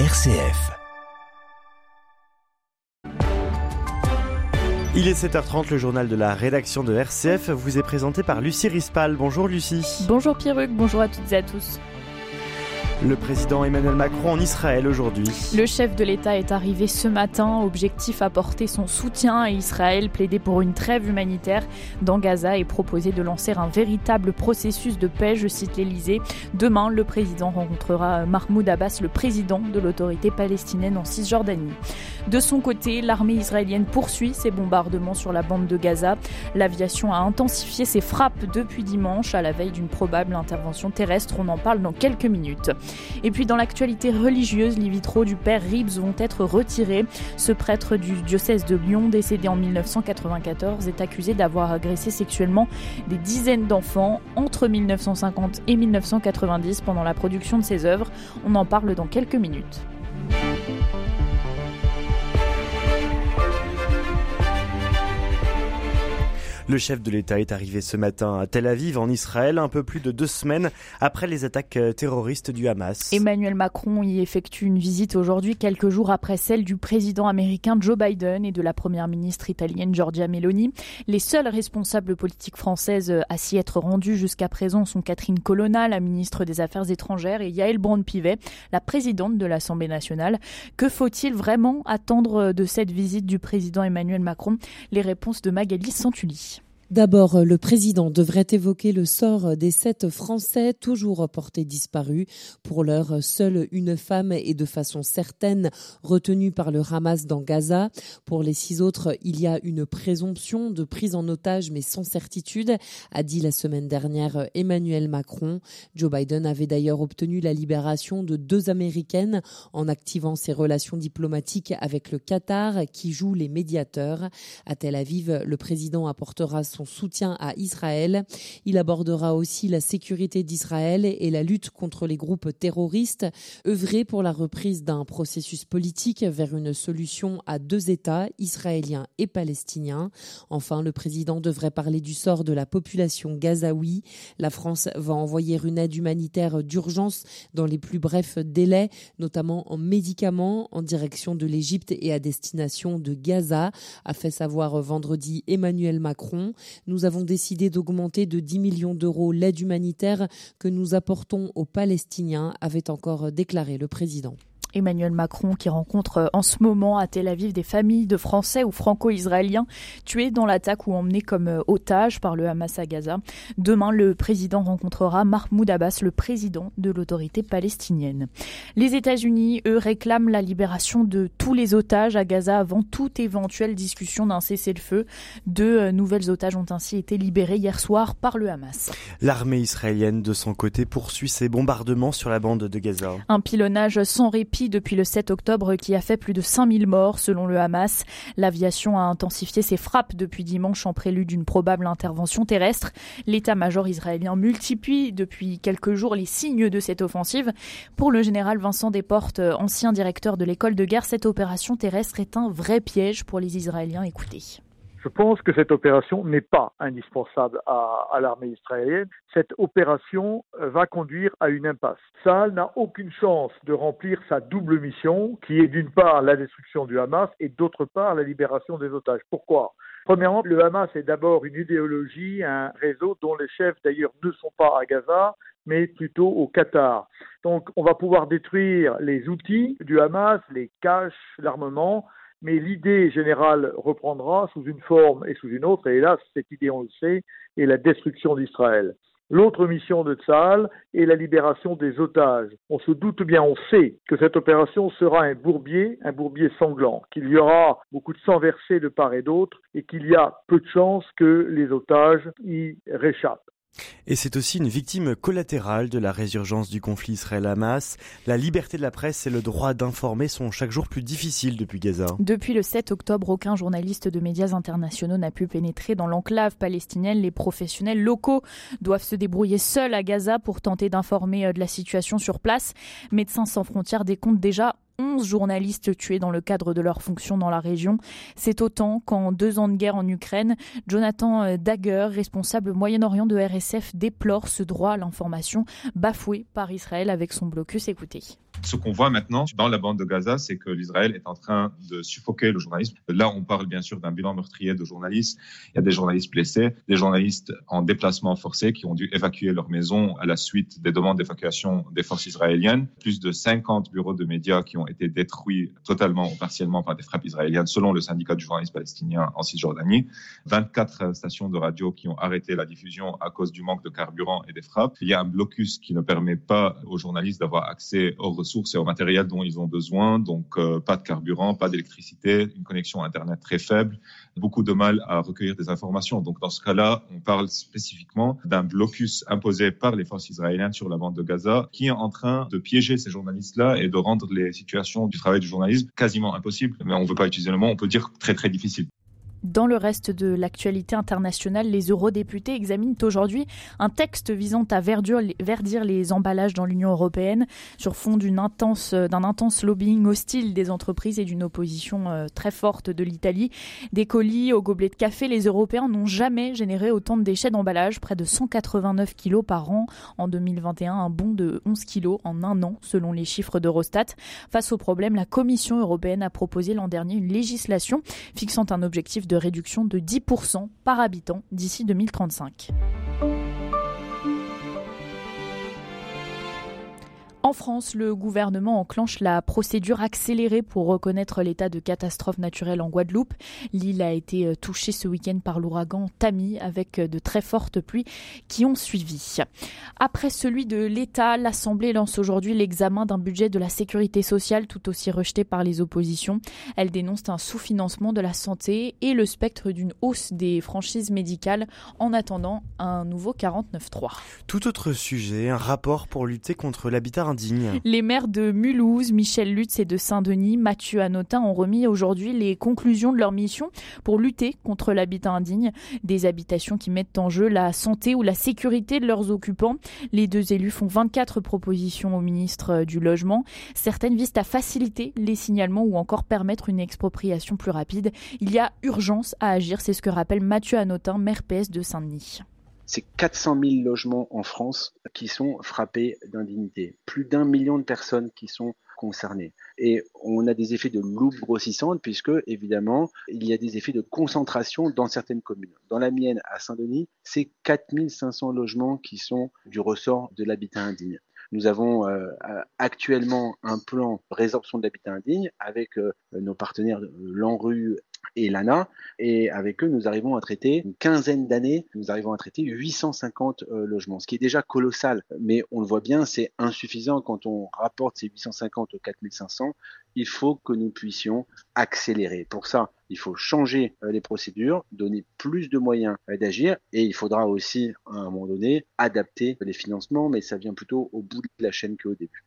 RCF. Il est 7h30, le journal de la rédaction de RCF vous est présenté par Lucie Rispal. Bonjour Lucie. Bonjour Pierruc, bonjour à toutes et à tous. Le président Emmanuel Macron en Israël aujourd'hui. Le chef de l'État est arrivé ce matin, objectif apporter son soutien à Israël, plaider pour une trêve humanitaire dans Gaza et proposer de lancer un véritable processus de paix, je cite l'Elysée. Demain, le président rencontrera Mahmoud Abbas, le président de l'autorité palestinienne en Cisjordanie. De son côté, l'armée israélienne poursuit ses bombardements sur la bande de Gaza. L'aviation a intensifié ses frappes depuis dimanche à la veille d'une probable intervention terrestre. On en parle dans quelques minutes. Et puis dans l'actualité religieuse, les vitraux du père Ribs vont être retirés. Ce prêtre du diocèse de Lyon, décédé en 1994, est accusé d'avoir agressé sexuellement des dizaines d'enfants entre 1950 et 1990 pendant la production de ses œuvres. On en parle dans quelques minutes. Le chef de l'État est arrivé ce matin à Tel Aviv, en Israël, un peu plus de deux semaines après les attaques euh, terroristes du Hamas. Emmanuel Macron y effectue une visite aujourd'hui, quelques jours après celle du président américain Joe Biden et de la première ministre italienne Giorgia Meloni. Les seules responsables politiques françaises à s'y être rendues jusqu'à présent sont Catherine Colonna, la ministre des Affaires étrangères, et Yael Braun-Pivet, la présidente de l'Assemblée nationale. Que faut-il vraiment attendre de cette visite du président Emmanuel Macron? Les réponses de Magali Santulli. D'abord, le président devrait évoquer le sort des sept Français toujours portés disparus. Pour l'heure, seule une femme est de façon certaine retenue par le Hamas dans Gaza. Pour les six autres, il y a une présomption de prise en otage mais sans certitude, a dit la semaine dernière Emmanuel Macron. Joe Biden avait d'ailleurs obtenu la libération de deux Américaines en activant ses relations diplomatiques avec le Qatar qui joue les médiateurs. À Tel Aviv, le président apportera son soutien à Israël. Il abordera aussi la sécurité d'Israël et la lutte contre les groupes terroristes, œuvrer pour la reprise d'un processus politique vers une solution à deux États, israéliens et palestiniens. Enfin, le président devrait parler du sort de la population gazaoui. La France va envoyer une aide humanitaire d'urgence dans les plus brefs délais, notamment en médicaments, en direction de l'Égypte et à destination de Gaza, a fait savoir vendredi Emmanuel Macron. Nous avons décidé d'augmenter de 10 millions d'euros l'aide humanitaire que nous apportons aux Palestiniens, avait encore déclaré le président. Emmanuel Macron qui rencontre euh, en ce moment à Tel Aviv des familles de Français ou franco-israéliens tués dans l'attaque ou emmenés comme euh, otages par le Hamas à Gaza. Demain, le président rencontrera Mahmoud Abbas, le président de l'autorité palestinienne. Les États-Unis, eux, réclament la libération de tous les otages à Gaza avant toute éventuelle discussion d'un cessez-le-feu. Deux euh, nouvelles otages ont ainsi été libérées hier soir par le Hamas. L'armée israélienne, de son côté, poursuit ses bombardements sur la bande de Gaza. Un pilonnage sans répit depuis le 7 octobre qui a fait plus de 5000 morts selon le Hamas. L'aviation a intensifié ses frappes depuis dimanche en prélude d'une probable intervention terrestre. L'état-major israélien multiplie depuis quelques jours les signes de cette offensive. Pour le général Vincent Desportes, ancien directeur de l'école de guerre, cette opération terrestre est un vrai piège pour les Israéliens. Écoutez. Je pense que cette opération n'est pas indispensable à, l'armée israélienne. Cette opération euh, va conduire à une impasse. Saal n'a aucune chance de remplir sa double mission, qui est d'une part la destruction du Hamas et d'autre part la libération des otages. Pourquoi? Premièrement, le Hamas est d'abord une idéologie, un réseau dont les chefs d'ailleurs ne sont pas à Gaza, mais plutôt au Qatar. Donc on va pouvoir détruire les outils du Hamas, les caches, l'armement, mais l'idée générale reprendra sous une forme et sous une autre, et hélas, cette idée, on le sait, est la destruction d'Israël. L'autre mission de Tzahal est la libération des otages. On se doute bien, on sait que cette opération sera un bourbier, un bourbier sanglant, qu'il y aura beaucoup de sang versé de part et d'autre et qu'il y a peu de chances que les otages y réchappent. Et c'est aussi une victime collatérale de la résurgence du conflit Israël-Hamas. La liberté de la presse et le droit d'informer sont chaque jour plus difficiles depuis Gaza. Depuis le 7 octobre, aucun journaliste de médias internationaux n'a pu pénétrer dans l'enclave palestinienne. Les professionnels locaux doivent se débrouiller seuls à Gaza pour tenter d'informer euh, de la situation sur place. Médecins sans frontières décompte déjà 11 journalistes tués dans le cadre de leur fonction dans la région. C'est autant qu'en deux ans de guerre en Ukraine. Jonathan Dagger, responsable Moyen-Orient de RSF, déplore ce droit à l'information bafoué par Israël avec son blocus. Écoutez. Ce qu'on voit maintenant dans la bande de Gaza, c'est que l'Israël est en train de suffoquer le journalisme. Là, on parle bien sûr d'un bilan meurtrier de journalistes. Il y a des journalistes blessés, des journalistes en déplacement forcé qui ont dû évacuer leur maison à la suite des demandes d'évacuation des forces israéliennes. Plus de 50 bureaux de médias qui ont été détruits totalement ou partiellement par des frappes israéliennes, selon le syndicat du journalisme palestinien en Cisjordanie. 24 stations de radio qui ont arrêté la diffusion à cause du manque de carburant et des frappes. Il y a un blocus qui ne permet pas aux journalistes d'avoir accès aux ressources et au matériel dont ils ont besoin. Donc, euh, pas de carburant, pas d'électricité, une connexion Internet très faible, beaucoup de mal à recueillir des informations. Donc, dans ce cas-là, on parle spécifiquement d'un blocus imposé par les forces israéliennes sur la bande de Gaza qui est en train de piéger ces journalistes-là et de rendre les situations du travail du journalisme quasiment impossibles. Mais on ne veut pas utiliser le mot, on peut dire très très difficile. Dans le reste de l'actualité internationale, les eurodéputés examinent aujourd'hui un texte visant à verdir les emballages dans l'Union européenne sur fond d'un intense, intense lobbying hostile des entreprises et d'une opposition euh, très forte de l'Italie. Des colis aux gobelets de café, les Européens n'ont jamais généré autant de déchets d'emballage, près de 189 kilos par an en 2021, un bond de 11 kilos en un an selon les chiffres d'Eurostat. Face au problème, la Commission européenne a proposé l'an dernier une législation fixant un objectif de de réduction de 10% par habitant d'ici 2035. En France, le gouvernement enclenche la procédure accélérée pour reconnaître l'état de catastrophe naturelle en Guadeloupe. L'île a été euh, touchée ce week-end par l'ouragan Tammy avec euh, de très fortes pluies qui ont suivi. Après celui de l'État, l'Assemblée lance aujourd'hui l'examen d'un budget de la sécurité sociale tout aussi rejeté par les oppositions. Elle dénonce un sous-financement de la santé et le spectre d'une hausse des franchises médicales en attendant un nouveau 49.3. Tout autre sujet, un rapport pour lutter contre l'habitat les maires de Mulhouse, Michel Lutz et de Saint-Denis, Mathieu Anotin, ont remis aujourd'hui les conclusions de leur mission pour lutter contre l'habitat indigne, des habitations qui mettent en jeu la santé ou la sécurité de leurs occupants. Les deux élus font 24 propositions au ministre du Logement. Certaines visent à faciliter les signalements ou encore permettre une expropriation plus rapide. Il y a urgence à agir, c'est ce que rappelle Mathieu Anotin, maire PS de Saint-Denis c'est 400 000 logements en France qui sont frappés d'indignité. Plus d'un million de personnes qui sont concernées. Et on a des effets de loupe grossissante puisque, évidemment, il y a des effets de concentration dans certaines communes. Dans la mienne, à Saint-Denis, c'est 4500 logements qui sont du ressort de l'habitat indigne. Nous avons euh, actuellement un plan résorption de l'habitat indigne avec euh, nos partenaires Lanru et l'ANA. Et avec eux, nous arrivons à traiter une quinzaine d'années, nous arrivons à traiter 850 euh, logements, ce qui est déjà colossal. Mais on le voit bien, c'est insuffisant quand on rapporte ces 850 aux 4500. Il faut que nous puissions accélérer. Pour ça, il faut changer euh, les procédures, donner plus de moyens euh, d'agir et il faudra aussi, à un moment donné, adapter les financements, mais ça vient plutôt au bout de la chaîne qu'au début.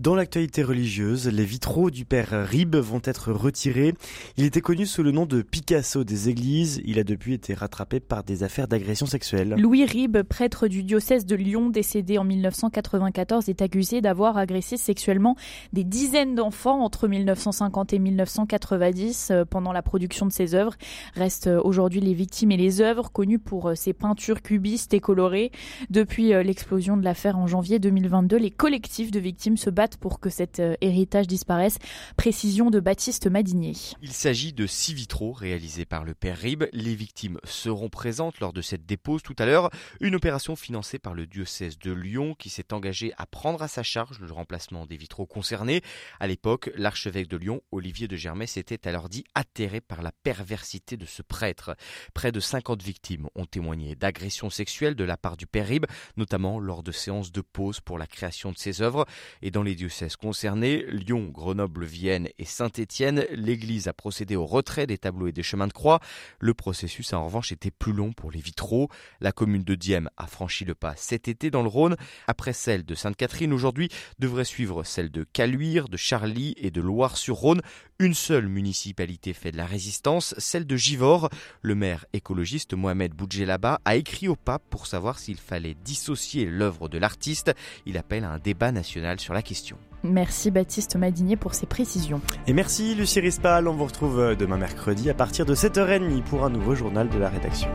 Dans l'actualité religieuse, les vitraux du père Rib vont être retirés. Il était connu sous le nom de Picasso des églises. Il a depuis été rattrapé par des affaires d'agression sexuelle. Louis Rib, prêtre du diocèse de Lyon, décédé en 1994, est accusé d'avoir agressé sexuellement des dizaines d'enfants entre 1950 et 1990 euh, pendant la production de ses œuvres. Restent euh, aujourd'hui les victimes et les œuvres connues pour euh, ses peintures cubistes et colorées. Depuis l'explosion de l'affaire en janvier 2022, les collectifs de victimes se battent pour que cet euh, héritage disparaisse. Précision de Baptiste Madinier. Il s'agit de six vitraux réalisés par le père Rib. Les victimes seront présentes lors de cette dépose tout à l'heure. Une opération financée par le diocèse de Lyon qui s'est engagé à prendre à sa charge le remplacement des vitraux concernés. À l'époque, l'archevêque de Lyon, Olivier de Germay, s'était alors dit atterré par la perversité de ce prêtre. Près de 50 victimes ont témoigné d'agressions sexuelles de la part du père Rib, notamment lors de séances de pause pour la création de ses œuvres. Et dans les diocèses concernés, Lyon, Grenoble, Vienne et Saint-Étienne, l'Église a procédé au retrait des tableaux et des chemins de croix. Le processus a en revanche été plus long pour les vitraux. La commune de Dieppe a franchi le pas cet été dans le Rhône. Après celle de Sainte-Catherine, aujourd'hui devrait suivre celle de Caluire, de Charly et de Loire-sur-Rhône. Une seule municipalité fait de la résistance, celle de Givors. Le maire écologiste Mohamed Boudjelaba a écrit au pape pour savoir s'il fallait dissocier l'œuvre de l'artiste. Il appelle à un débat national sur la question. Merci Baptiste Madinier pour ces précisions. Et merci Lucie Rispal, on vous retrouve demain mercredi à partir de 7h30 pour un nouveau journal de la rédaction.